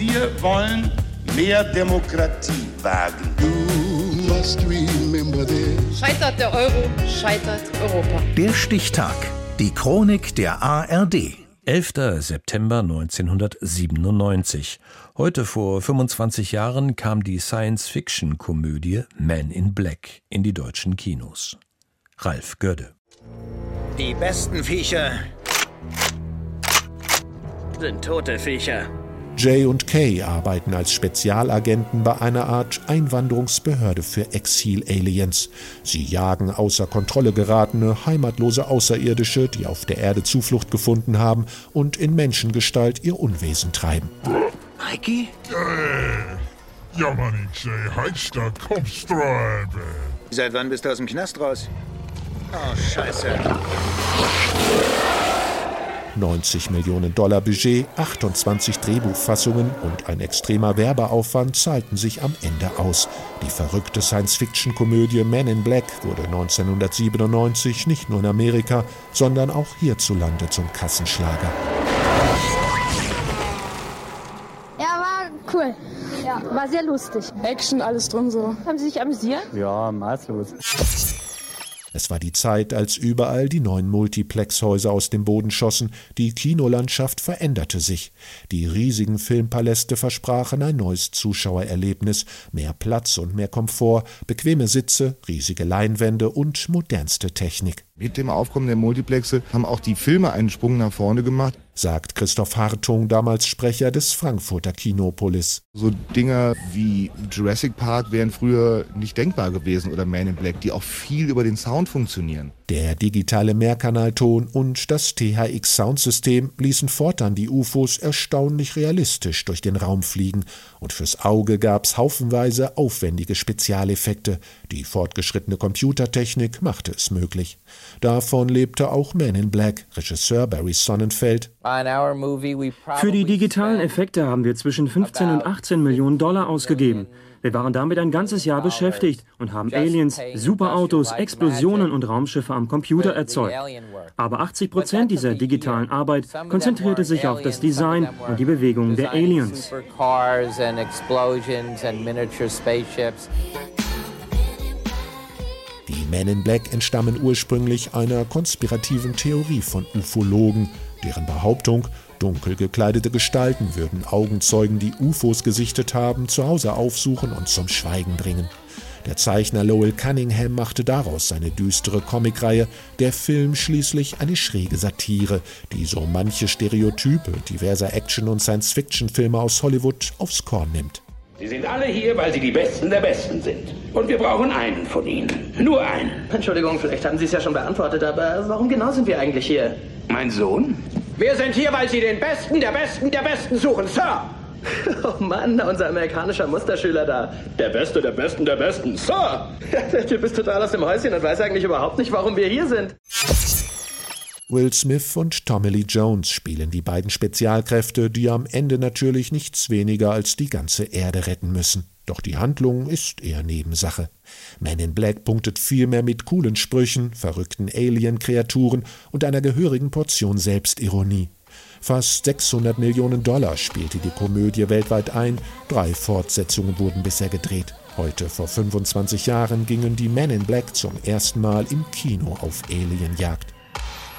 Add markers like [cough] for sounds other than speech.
Wir wollen mehr Demokratie wagen. Scheitert der Euro, scheitert Europa. Der Stichtag. Die Chronik der ARD. 11. September 1997. Heute vor 25 Jahren kam die Science-Fiction-Komödie Man in Black in die deutschen Kinos. Ralf Gödde. Die besten Viecher sind tote Viecher. Jay und Kay arbeiten als Spezialagenten bei einer Art Einwanderungsbehörde für Exil-Aliens. Sie jagen außer Kontrolle geratene, heimatlose Außerirdische, die auf der Erde Zuflucht gefunden haben und in Menschengestalt ihr Unwesen treiben. Mikey? Äh, jammer nicht, Jay. Heister, kommst rein, Seit wann bist du aus dem Knast raus? Oh, scheiße. 90 Millionen Dollar Budget, 28 Drehbuchfassungen und ein extremer Werbeaufwand zahlten sich am Ende aus. Die verrückte Science-Fiction-Komödie Man in Black wurde 1997 nicht nur in Amerika, sondern auch hierzulande zum Kassenschlager. Ja, war cool. Ja, war sehr lustig. Action, alles drin so. Haben Sie sich amüsiert? Ja, maßlos. Es war die Zeit, als überall die neuen Multiplexhäuser aus dem Boden schossen, die Kinolandschaft veränderte sich. Die riesigen Filmpaläste versprachen ein neues Zuschauererlebnis, mehr Platz und mehr Komfort, bequeme Sitze, riesige Leinwände und modernste Technik. Mit dem Aufkommen der Multiplexe haben auch die Filme einen Sprung nach vorne gemacht sagt Christoph Hartung, damals Sprecher des Frankfurter Kinopolis. So Dinger wie Jurassic Park wären früher nicht denkbar gewesen oder Man in Black, die auch viel über den Sound funktionieren. Der digitale Mehrkanalton und das THX-Soundsystem ließen fortan die UFOs erstaunlich realistisch durch den Raum fliegen, und fürs Auge gab's haufenweise aufwendige Spezialeffekte. Die fortgeschrittene Computertechnik machte es möglich. Davon lebte auch Man in Black, Regisseur Barry Sonnenfeld. Für die digitalen Effekte haben wir zwischen 15 und 18 Millionen Dollar ausgegeben. Wir waren damit ein ganzes Jahr beschäftigt und haben Aliens, Superautos, Explosionen und Raumschiffe am Computer erzeugt. Aber 80 Prozent dieser digitalen Arbeit konzentrierte sich auf das Design und die Bewegungen der Aliens. Die Men in Black entstammen ursprünglich einer konspirativen Theorie von Ufologen, deren Behauptung, dunkel gekleidete Gestalten würden Augenzeugen, die UFOs gesichtet haben, zu Hause aufsuchen und zum Schweigen bringen. Der Zeichner Lowell Cunningham machte daraus seine düstere Comicreihe, der Film schließlich eine schräge Satire, die so manche Stereotype diverser Action- und Science-Fiction-Filme aus Hollywood aufs Korn nimmt. Sie sind alle hier, weil Sie die Besten der Besten sind. Und wir brauchen einen von Ihnen. Nur einen. Entschuldigung, vielleicht haben Sie es ja schon beantwortet, aber warum genau sind wir eigentlich hier? Mein Sohn? Wir sind hier, weil Sie den Besten der Besten der Besten suchen, Sir! [laughs] Oh Mann, unser amerikanischer Musterschüler da. Der Beste der Besten der Besten, Sir! [laughs] Der Typ ist total aus dem Häuschen und weiß eigentlich überhaupt nicht, warum wir hier sind. Will Smith und Tommy Lee Jones spielen die beiden Spezialkräfte, die am Ende natürlich nichts weniger als die ganze Erde retten müssen. Doch die Handlung ist eher Nebensache. Man in Black punktet vielmehr mit coolen Sprüchen, verrückten Alien-Kreaturen und einer gehörigen Portion Selbstironie. Fast 600 Millionen Dollar spielte die Komödie weltweit ein, drei Fortsetzungen wurden bisher gedreht. Heute, vor 25 Jahren, gingen die Men in Black zum ersten Mal im Kino auf Alienjagd.